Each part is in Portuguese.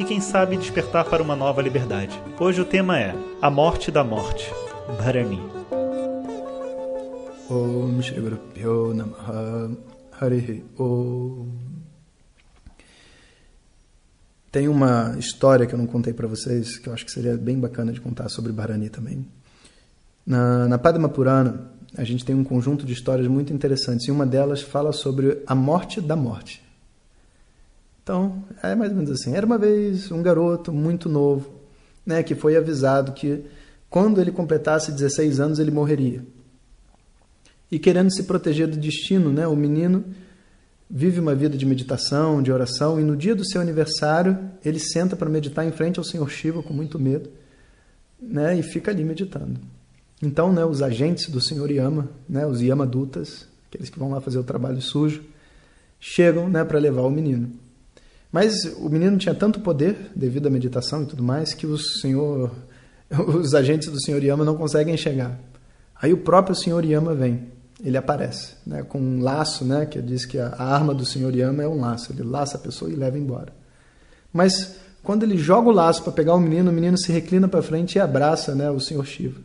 e, quem sabe, despertar para uma nova liberdade. Hoje o tema é A Morte da Morte, Bharani. Tem uma história que eu não contei para vocês, que eu acho que seria bem bacana de contar sobre Bharani também. Na, na Padma Purana, a gente tem um conjunto de histórias muito interessantes, e uma delas fala sobre a morte da morte. Então, é mais ou menos assim. Era uma vez um garoto muito novo, né, que foi avisado que quando ele completasse 16 anos ele morreria e querendo se proteger do destino, né? O menino vive uma vida de meditação, de oração, e no dia do seu aniversário ele senta para meditar em frente ao Senhor Shiva com muito medo, né? E fica ali meditando. Então, né? Os agentes do Senhor Yama, né? Os Yamadutas, aqueles que vão lá fazer o trabalho sujo, chegam, né? Para levar o menino. Mas o menino tinha tanto poder devido à meditação e tudo mais que o Senhor, os agentes do Senhor Yama não conseguem chegar. Aí o próprio Senhor Yama vem ele aparece, né, com um laço, né, que diz que a, arma do Senhor Yama é um laço, ele laça a pessoa e leva embora. Mas quando ele joga o laço para pegar o menino, o menino se reclina para frente e abraça, né, o Senhor Shiva,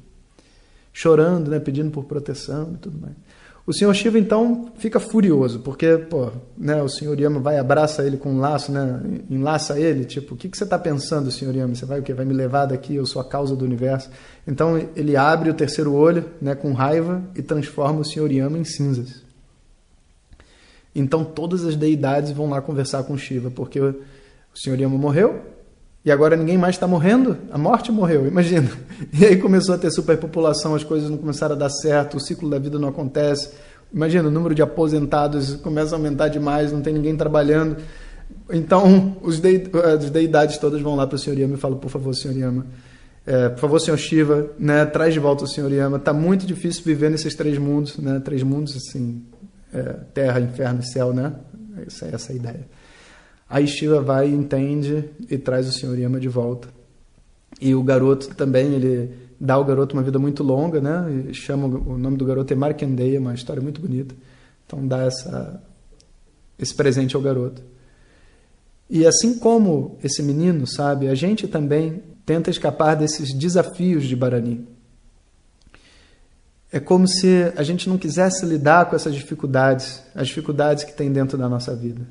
chorando, né, pedindo por proteção e tudo mais. O senhor Shiva então fica furioso, porque pô, né, o senhor Yama vai abraça ele com um laço, né, enlaça ele, tipo, o que, que você está pensando, senhor Yama? Você vai o quê? Vai me levar daqui, eu sou a causa do universo. Então ele abre o terceiro olho, né, com raiva e transforma o senhor Yama em cinzas. Então todas as deidades vão lá conversar com Shiva, porque o senhor Yama morreu, e agora ninguém mais está morrendo? A morte morreu, imagina. E aí começou a ter superpopulação, as coisas não começaram a dar certo, o ciclo da vida não acontece. Imagina, o número de aposentados começa a aumentar demais, não tem ninguém trabalhando. Então, os de, as deidades todas vão lá para o Senhor Yama e falam, por favor, Senhor Yama, é, por favor, Senhor Shiva, né, traz de volta o Senhor Yama. Está muito difícil viver nesses três mundos, né, três mundos assim, é, terra, inferno e céu, né? Essa, essa é a ideia. Aí Shiva vai, entende e traz o Senhor Yama de volta. E o garoto também, ele dá ao garoto uma vida muito longa, né? E chama o nome do garoto é Markandeya, uma história muito bonita. Então dá essa esse presente ao garoto. E assim como esse menino, sabe, a gente também tenta escapar desses desafios de Barani. É como se a gente não quisesse lidar com essas dificuldades, as dificuldades que tem dentro da nossa vida.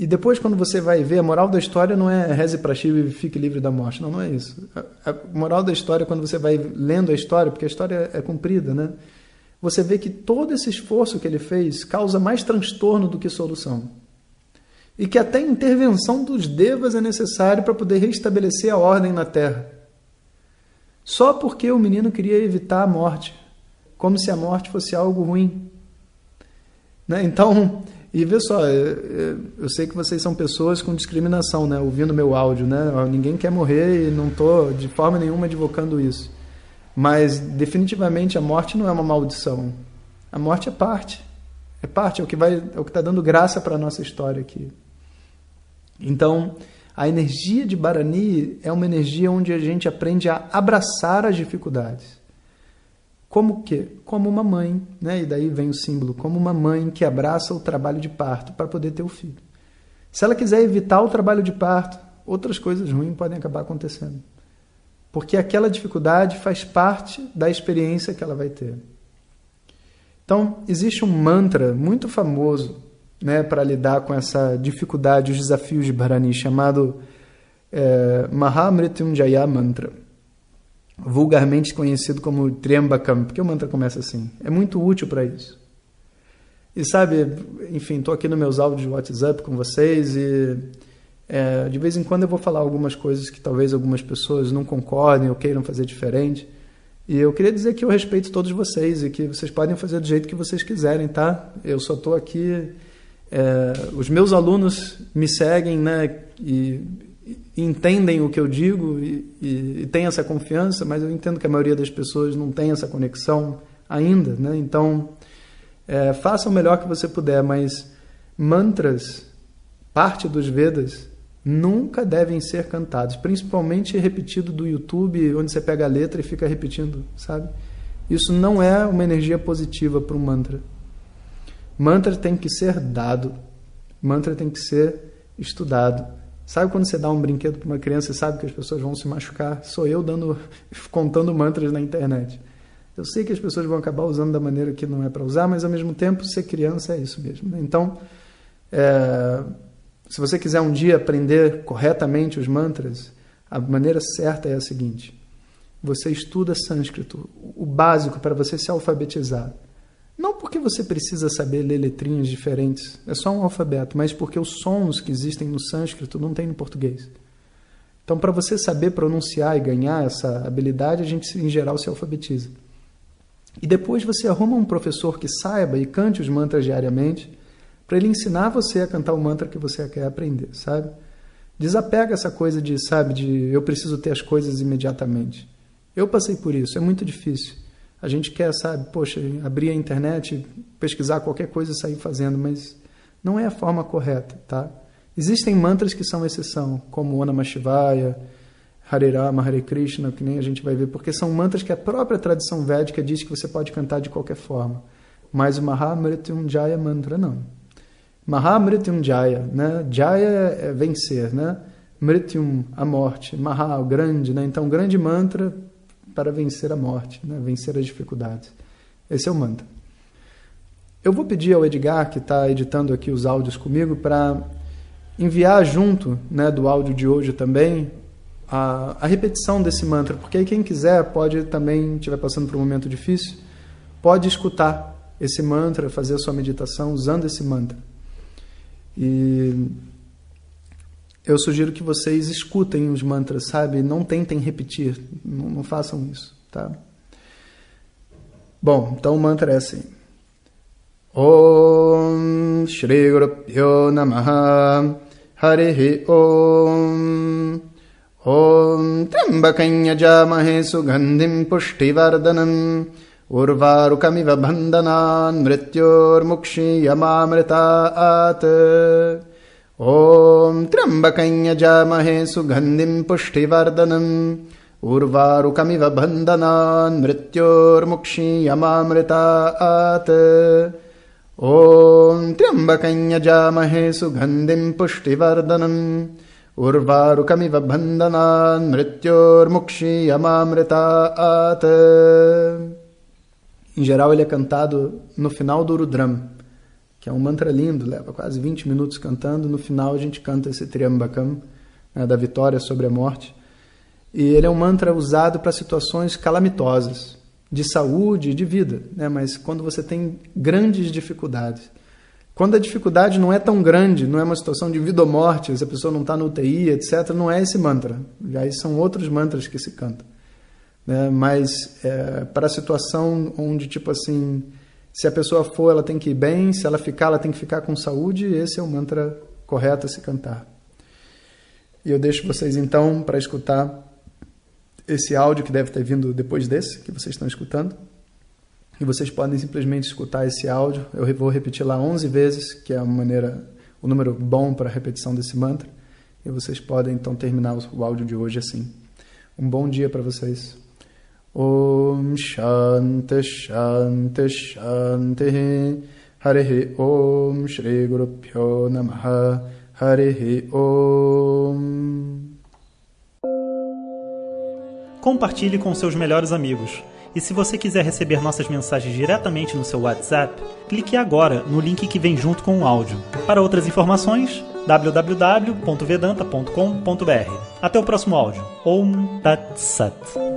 E depois, quando você vai ver, a moral da história não é reze para Shiva e fique livre da morte. Não, não é isso. A, moral da história, quando você vai lendo a história, porque a história é comprida, né? Você vê que todo esse esforço que ele fez causa mais transtorno do que solução. E que até a intervenção dos devas é necessária para poder restabelecer a ordem na Terra. Só porque o menino queria evitar a morte, como se a morte fosse algo ruim. Né? Então, e vê só, eu sei que vocês são pessoas com discriminação, né? Ouvindo meu áudio, né? Ninguém quer morrer e não estou de forma nenhuma advocando isso. Mas definitivamente a morte não é uma maldição. A morte é parte. É parte, é o que vai, é o que está dando graça para a nossa história aqui. Então, a energia de Barani é uma energia onde a gente aprende a abraçar as dificuldades. Como que? Como uma mãe, né? E daí vem o símbolo, como uma mãe que abraça o trabalho de parto para poder ter o filho. Se ela quiser evitar o trabalho de parto, outras coisas ruins podem acabar acontecendo. Porque aquela dificuldade faz parte da experiência que ela vai ter. Então, existe um mantra muito famoso né, para lidar com essa dificuldade, os desafios de Bharani, chamado é, Mahamrityunjaya Mantra vulgarmente conhecido como Triambakam, porque o mantra começa assim. É muito útil para isso. E sabe, enfim, estou aqui nos meus áudios de WhatsApp com vocês e é, de vez em quando eu vou falar algumas coisas que talvez algumas pessoas não concordem ou queiram fazer diferente. E eu queria dizer que eu respeito todos vocês e que vocês podem fazer do jeito que vocês quiserem, tá? Eu só estou aqui. É, os meus alunos me seguem, né? E entendem o que eu digo e, e, e têm essa confiança, mas eu entendo que a maioria das pessoas não tem essa conexão ainda, né? Então, é, faça o melhor que você puder, mas mantras, parte dos Vedas, nunca devem ser cantados, principalmente repetido do YouTube, onde você pega a letra e fica repetindo, sabe? Isso não é uma energia positiva para um mantra. Mantra tem que ser dado, mantra tem que ser estudado. Sabe quando você dá um brinquedo para uma criança e sabe que as pessoas vão se machucar? Sou eu dando, contando mantras na internet. Eu sei que as pessoas vão acabar usando da maneira que não é para usar, mas ao mesmo tempo, ser criança é isso mesmo. Né? Então, é, se você quiser um dia aprender corretamente os mantras, a maneira certa é a seguinte: você estuda sânscrito, o básico para você se alfabetizar. Não porque você precisa saber ler letrinhas diferentes, é só um alfabeto, mas porque os sons que existem no sânscrito não tem no português. Então, para você saber pronunciar e ganhar essa habilidade, a gente, em geral, se alfabetiza. E depois você arruma um professor que saiba e cante os mantras diariamente para ele ensinar você a cantar o mantra que você quer aprender, sabe? Desapega essa coisa de, sabe, de eu preciso ter as coisas imediatamente. Eu passei por isso, é muito difícil. A gente quer, sabe, poxa, abrir a internet, pesquisar qualquer coisa e sair fazendo, mas não é a forma correta, tá? Existem mantras que são exceção, como o Namah Shivaya, Hare Rama, Hare Krishna, que nem a gente vai ver, porque são mantras que a própria tradição védica diz que você pode cantar de qualquer forma. Mas o Mahamrityunjaya mantra não. Mahamrityunjaya, né? Jaya é vencer, né? Mrityum, a morte. Maha, o grande, né? Então, grande mantra para vencer a morte, né? vencer as dificuldades. Esse é o mantra. Eu vou pedir ao Edgar, que está editando aqui os áudios comigo, para enviar junto né, do áudio de hoje também a, a repetição desse mantra, porque aí quem quiser pode também, estiver passando por um momento difícil, pode escutar esse mantra, fazer a sua meditação usando esse mantra. E eu sugiro que vocês escutem os mantras, sabe? Não tentem repetir, não, não façam isso, tá? Bom, então o mantra é assim. Om Shri Gurupyo Namaha Harihi Om Om Trambakanya Jamahe Sugandhim Pushtivardhanam Urvarukamiva Bandhanan Mrityormukshi Yamamrita Ate ॐ त्र्यम्बकञ्यजामहे सुगन्धिम् पुष्टिवर्धनम् उर्वारुकमिव बन्धनान् मृत्योर्मुक्षीयमामृतात्। ॐ त्र्यम्बकञ्यजामहे सुगन्धिम् पुष्टिवर्धनम् उर्वारुकमिव बन्धनान् मृत्योर्मुक्षीयमामृतात्। Em geral, ele é cantado no final do Urudram, que é um mantra lindo, leva quase 20 minutos cantando. No final, a gente canta esse Triambakam, né, da vitória sobre a morte. E ele é um mantra usado para situações calamitosas, de saúde e de vida, né? mas quando você tem grandes dificuldades. Quando a dificuldade não é tão grande, não é uma situação de vida ou morte, se a pessoa não está no UTI, etc., não é esse mantra. Aí são outros mantras que se cantam. Né? Mas é, para a situação onde, tipo assim, se a pessoa for, ela tem que ir bem, se ela ficar, ela tem que ficar com saúde, esse é o mantra correto a se cantar. E eu deixo vocês então para escutar esse áudio que deve ter vindo depois desse que vocês estão escutando. E vocês podem simplesmente escutar esse áudio. Eu vou repetir lá 11 vezes, que é a maneira, o número bom para a repetição desse mantra. E vocês podem então terminar o áudio de hoje assim. Um bom dia para vocês. Om Shanti Shanti Shanti Harihi Om Shri Guru Pyo Namaha Harihi Om Compartilhe com seus melhores amigos. E se você quiser receber nossas mensagens diretamente no seu WhatsApp, clique agora no link que vem junto com o áudio. Para outras informações, www.vedanta.com.br. Até o próximo áudio. Om Tat Sat.